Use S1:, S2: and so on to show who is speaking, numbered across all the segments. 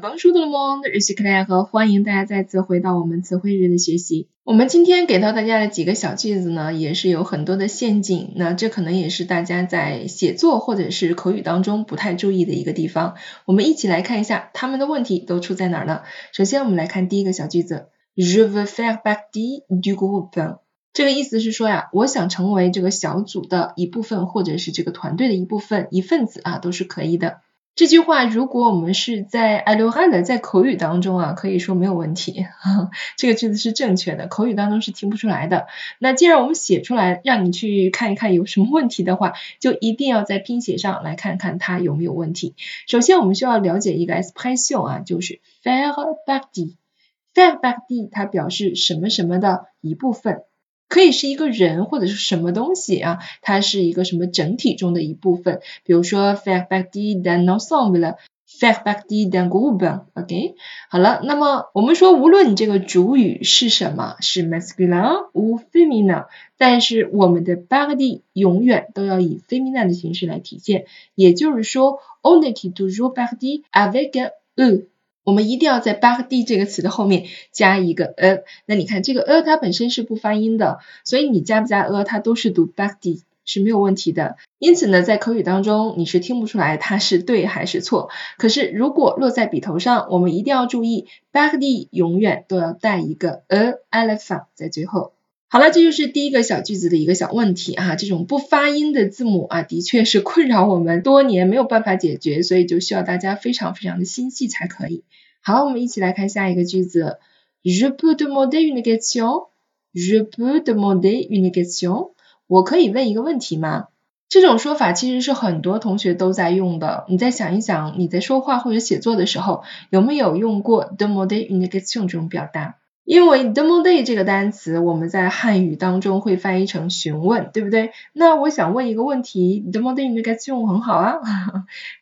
S1: Bonjour tout le monde, je suis Claire 和欢迎大家再次回到我们词汇日的学习。我们今天给到大家的几个小句子呢，也是有很多的陷阱，那这可能也是大家在写作或者是口语当中不太注意的一个地方。我们一起来看一下他们的问题都出在哪儿呢？首先我们来看第一个小句子，Je veux faire partie du groupe。这个意思是说呀，我想成为这个小组的一部分，或者是这个团队的一部分、一份子啊，都是可以的。这句话如果我们是在 a l o h a 的在口语当中啊，可以说没有问题，这个句子是正确的，口语当中是听不出来的。那既然我们写出来，让你去看一看有什么问题的话，就一定要在拼写上来看看它有没有问题。首先我们需要了解一个 expression 啊，就是 faire partie，faire partie 它表示什么什么的一部分。可以是一个人或者是什么东西啊，它是一个什么整体中的一部分。比如说，faire partie d'un ensemble，faire partie d'un groupe。OK，好了，那么我们说，无论你这个主语是什么，是 masculine 或 feminine，但是我们的 partie 永远都要以 feminine 的形式来体现。也就是说，on est toujours partie avec eux。我们一定要在 backd 这个词的后面加一个 a，那你看这个 a 它本身是不发音的，所以你加不加 a 它都是读 backd 是没有问题的。因此呢，在口语当中你是听不出来它是对还是错。可是如果落在笔头上，我们一定要注意 backd 永远都要带一个 a alpha 在最后。好了，这就是第一个小句子的一个小问题啊，这种不发音的字母啊，的确是困扰我们多年，没有办法解决，所以就需要大家非常非常的心细才可以。好，我们一起来看下一个句子。Je peux demander une question? Je peux demander une question? 我可以问一个问题吗？这种说法其实是很多同学都在用的。你再想一想，你在说话或者写作的时候，有没有用过 demander une question 这种表达？因为 demande 这个单词，我们在汉语当中会翻译成询问，对不对？那我想问一个问题，demander une question 很好啊。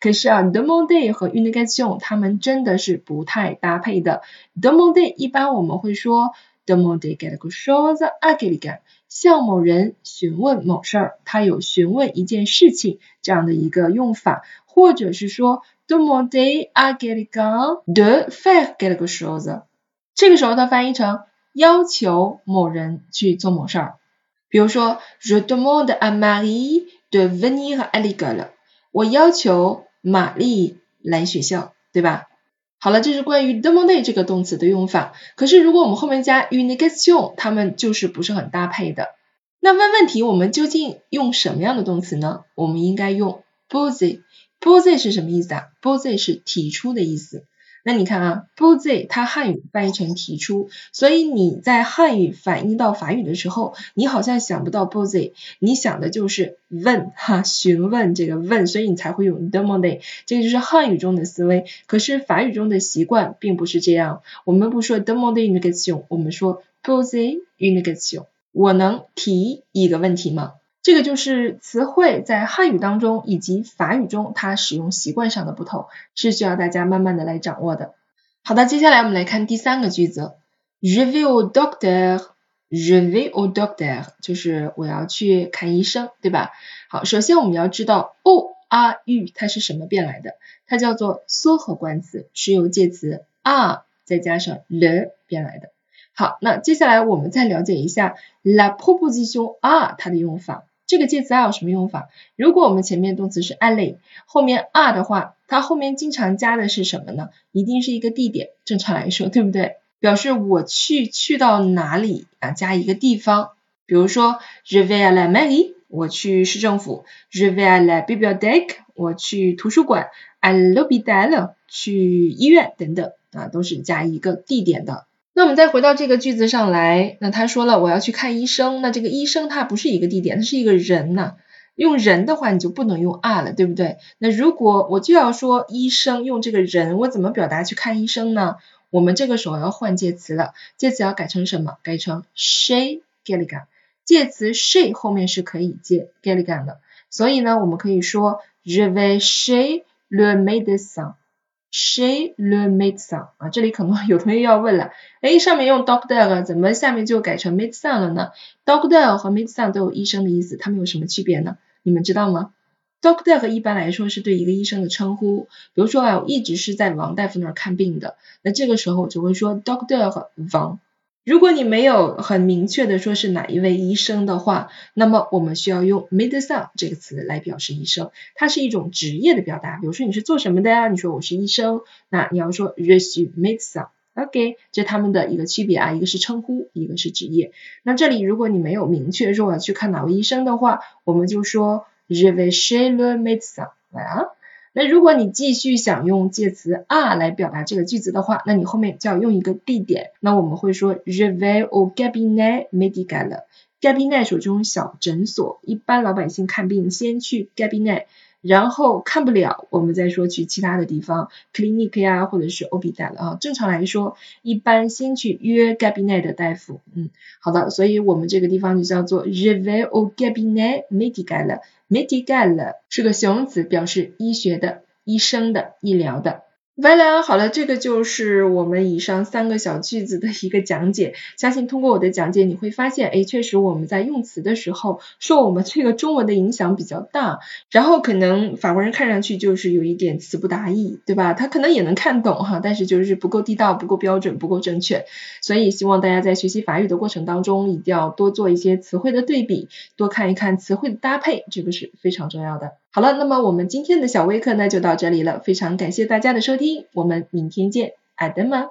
S1: 可是啊 demande 和 une question 它们真的是不太搭配的。demande 一般我们会说 demande quelque chose à quelqu'un，向某人询问某事儿，它有询问一件事情这样的一个用法，或者是说 demande à quelqu'un de faire quelque chose。这个时候，它翻译成要求某人去做某事儿。比如说，Je demande à Marie de venir à l'école。我要求玛丽来学校，对吧？好了，这是关于 demande 这个动词的用法。可是，如果我们后面加 une question，它们就是不是很搭配的。那问问题，我们究竟用什么样的动词呢？我们应该用 poser。poser 是什么意思啊？poser 是提出的意思。那你看啊，poser 它汉语翻译成提出，所以你在汉语反映到法语的时候，你好像想不到 poser，你想的就是问哈，询问这个问，所以你才会用 demander，这个就是汉语中的思维。可是法语中的习惯并不是这样，我们不说 demander une question，我们说 poser une question，我能提一个问题吗？这个就是词汇在汉语当中以及法语中它使用习惯上的不同，是需要大家慢慢的来掌握的。好的，接下来我们来看第三个句子，Je vais au docteur，Je vais au docteur，就是我要去看医生，对吧？好，首先我们要知道 o a u 它是什么变来的？它叫做缩合冠词，是由介词 a 再加上 le 变来的。好，那接下来我们再了解一下 la proposition a 它的用法。这个介词 a 有什么用法？如果我们前面动词是 aller，后面 a 的话，它后面经常加的是什么呢？一定是一个地点，正常来说，对不对？表示我去去到哪里啊？加一个地方，比如说 je vais à la mairie，我去市政府；je vais à la bibliothèque，我去图书馆；à l'hôpital，去医院等等啊，都是加一个地点的。那我们再回到这个句子上来，那他说了我要去看医生，那这个医生他不是一个地点，他是一个人呐。用人的话你就不能用 are 了，对不对？那如果我就要说医生用这个人，我怎么表达去看医生呢？我们这个时候要换介词了，介词要改成什么？改成 she galligan。介词 she 后面是可以接 geligan 的，所以呢，我们可以说 je vais chez le médecin。She le médecin 啊，这里可能有同学要问了，哎，上面用 doctor 怎么下面就改成 médecin 了呢？doctor 和 médecin 都有医生的意思，他们有什么区别呢？你们知道吗？Doctor 一般来说是对一个医生的称呼，比如说啊，我一直是在王大夫那儿看病的，那这个时候我就会说 Doctor 王。如果你没有很明确的说是哪一位医生的话，那么我们需要用 médecin 这个词来表示医生，它是一种职业的表达。比如说你是做什么的呀？你说我是医生，那你要说 resume médecin。OK，这是他们的一个区别啊，一个是称呼，一个是职业。那这里如果你没有明确说我要去看哪位医生的话，我们就说。r e v e s h e le médecin，啊，那如果你继续想用介词 à 来表达这个句子的话，那你后面就要用一个地点。那我们会说 Je vais au cabinet médical。cabinet 是这种小诊所，一般老百姓看病先去 cabinet。然后看不了，我们再说去其他的地方，clinic 呀，或者是 o b i d a 了啊。正常来说，一般先去约 cabinet 的大夫。嗯，好的，所以我们这个地方就叫做 je vais au cabinet médical。Medical 是个形容词，表示医学的、医生的、医疗的。喂了，好了，这个就是我们以上三个小句子的一个讲解。相信通过我的讲解，你会发现，哎，确实我们在用词的时候，受我们这个中文的影响比较大。然后可能法国人看上去就是有一点词不达意，对吧？他可能也能看懂哈，但是就是不够地道、不够标准、不够正确。所以希望大家在学习法语的过程当中，一定要多做一些词汇的对比，多看一看词汇的搭配，这个是非常重要的。好了，那么我们今天的小微课呢就到这里了，非常感谢大家的收听，我们明天见，爱德吗？